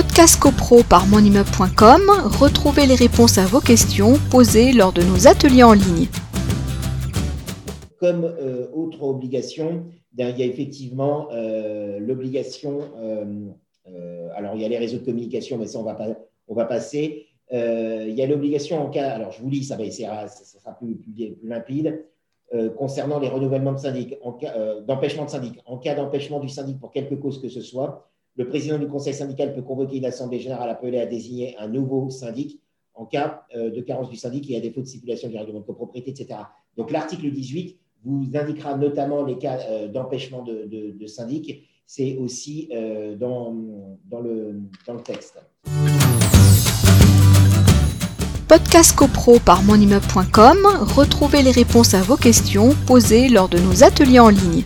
Podcast CoPro par monimmeuble.com, retrouvez les réponses à vos questions posées lors de nos ateliers en ligne. Comme euh, autre obligation, ben, il y a effectivement euh, l'obligation, euh, alors il y a les réseaux de communication, mais ça on va, pas, on va passer. il y a l'obligation en cas, alors je vous lis, ça, va, ça, sera plus, plus, limpide, concernant les renouvellements de syndic, d'empêchement de syndic. En cas d'empêchement du syndic pour quelque cause que ce soit, le président du conseil syndical peut convoquer une assemblée générale appelée à désigner un nouveau syndic en cas de carence du syndic et à défaut de stipulation du règlement de copropriété, etc. Donc l'article 18 vous indiquera notamment les cas euh, d'empêchement de, syndic. C'est aussi euh, dans, dans, le, dans le texte. Podcast CoPro par monimmeuble.com, retrouvez les réponses à vos questions posées lors de nos ateliers en ligne.